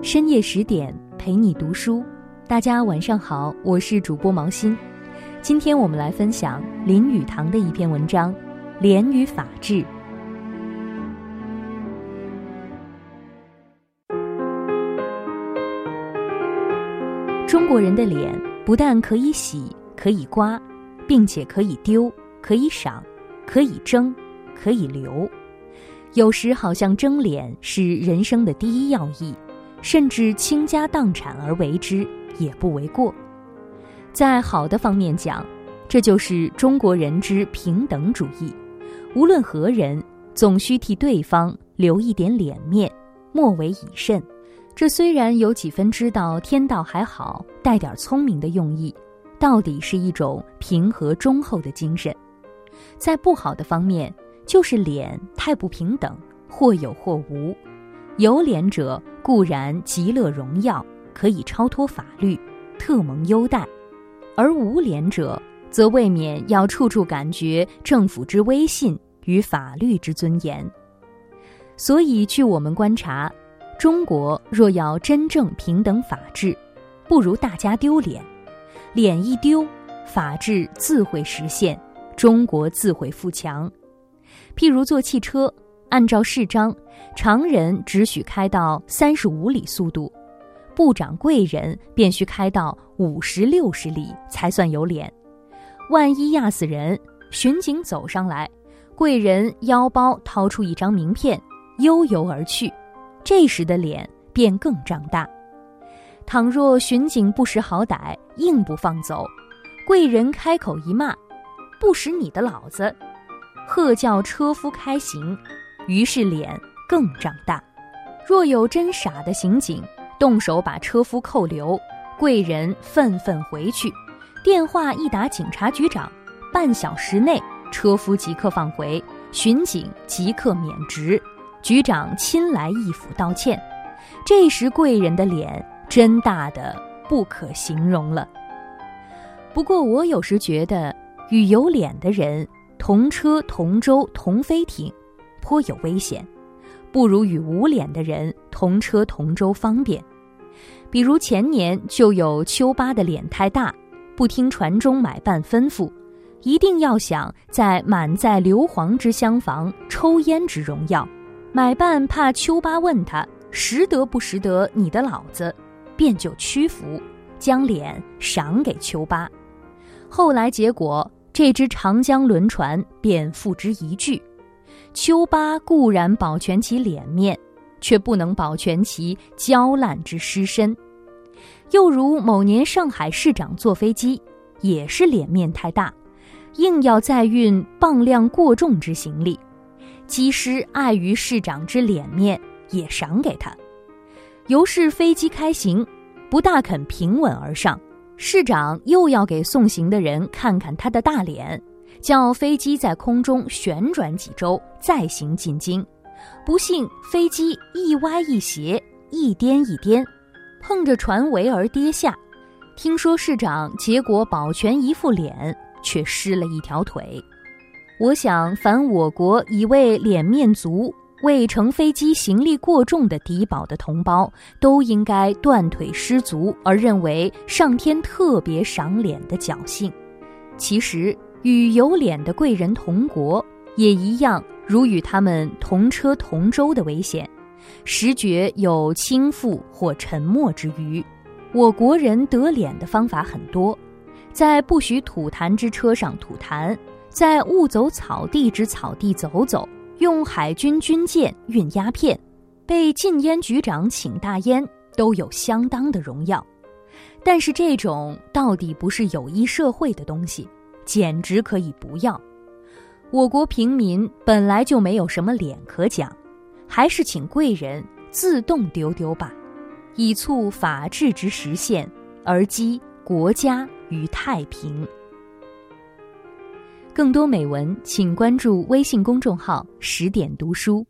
深夜十点陪你读书，大家晚上好，我是主播毛心。今天我们来分享林语堂的一篇文章《脸与法治》。中国人的脸不但可以洗，可以刮，并且可以丢，可以赏，可以争，可以留。有时好像争脸是人生的第一要义。甚至倾家荡产而为之也不为过。在好的方面讲，这就是中国人之平等主义。无论何人，总需替对方留一点脸面，莫为以甚。这虽然有几分知道天道还好，带点聪明的用意，到底是一种平和忠厚的精神。在不好的方面，就是脸太不平等，或有或无。有脸者固然极乐荣耀，可以超脱法律，特蒙优待；而无脸者，则未免要处处感觉政府之威信与法律之尊严。所以，据我们观察，中国若要真正平等法治，不如大家丢脸，脸一丢，法治自会实现，中国自会富强。譬如坐汽车。按照市章，常人只许开到三十五里速度，部长贵人便需开到五十六十里才算有脸。万一压死人，巡警走上来，贵人腰包掏出一张名片，悠游而去，这时的脸便更胀大。倘若巡警不识好歹，硬不放走，贵人开口一骂：“不识你的老子！”喝叫车夫开行。于是脸更长大。若有真傻的刑警动手把车夫扣留，贵人愤愤回去，电话一打警察局长，半小时内车夫即刻放回，巡警即刻免职，局长亲来一府道歉。这时贵人的脸真大的不可形容了。不过我有时觉得，与有脸的人同车同舟同飞艇。颇有危险，不如与无脸的人同车同舟方便。比如前年就有秋八的脸太大，不听船中买办吩咐，一定要想在满载硫磺之厢房抽烟之荣耀。买办怕秋八问他识得不识得你的老子，便就屈服，将脸赏给秋八。后来结果，这只长江轮船便付之一炬。秋八固然保全其脸面，却不能保全其焦烂之尸身。又如某年上海市长坐飞机，也是脸面太大，硬要载运磅量过重之行李，机师碍于市长之脸面，也赏给他。由是飞机开行，不大肯平稳而上，市长又要给送行的人看看他的大脸。叫飞机在空中旋转几周，再行进京。不幸飞机一歪一斜，一颠一颠，碰着船桅而跌下。听说市长结果保全一副脸，却失了一条腿。我想，凡我国已为脸面足、为乘飞机行李过重的低保的同胞，都应该断腿失足，而认为上天特别赏脸的侥幸。其实。与有脸的贵人同国，也一样，如与他们同车同舟的危险，实觉有轻负或沉默之余。我国人得脸的方法很多，在不许吐痰之车上吐痰，在勿走草地之草地走走，用海军军舰运鸦片，被禁烟局长请大烟，都有相当的荣耀。但是这种到底不是有益社会的东西。简直可以不要，我国平民本来就没有什么脸可讲，还是请贵人自动丢丢吧，以促法治之实现，而积国家于太平。更多美文，请关注微信公众号“十点读书”。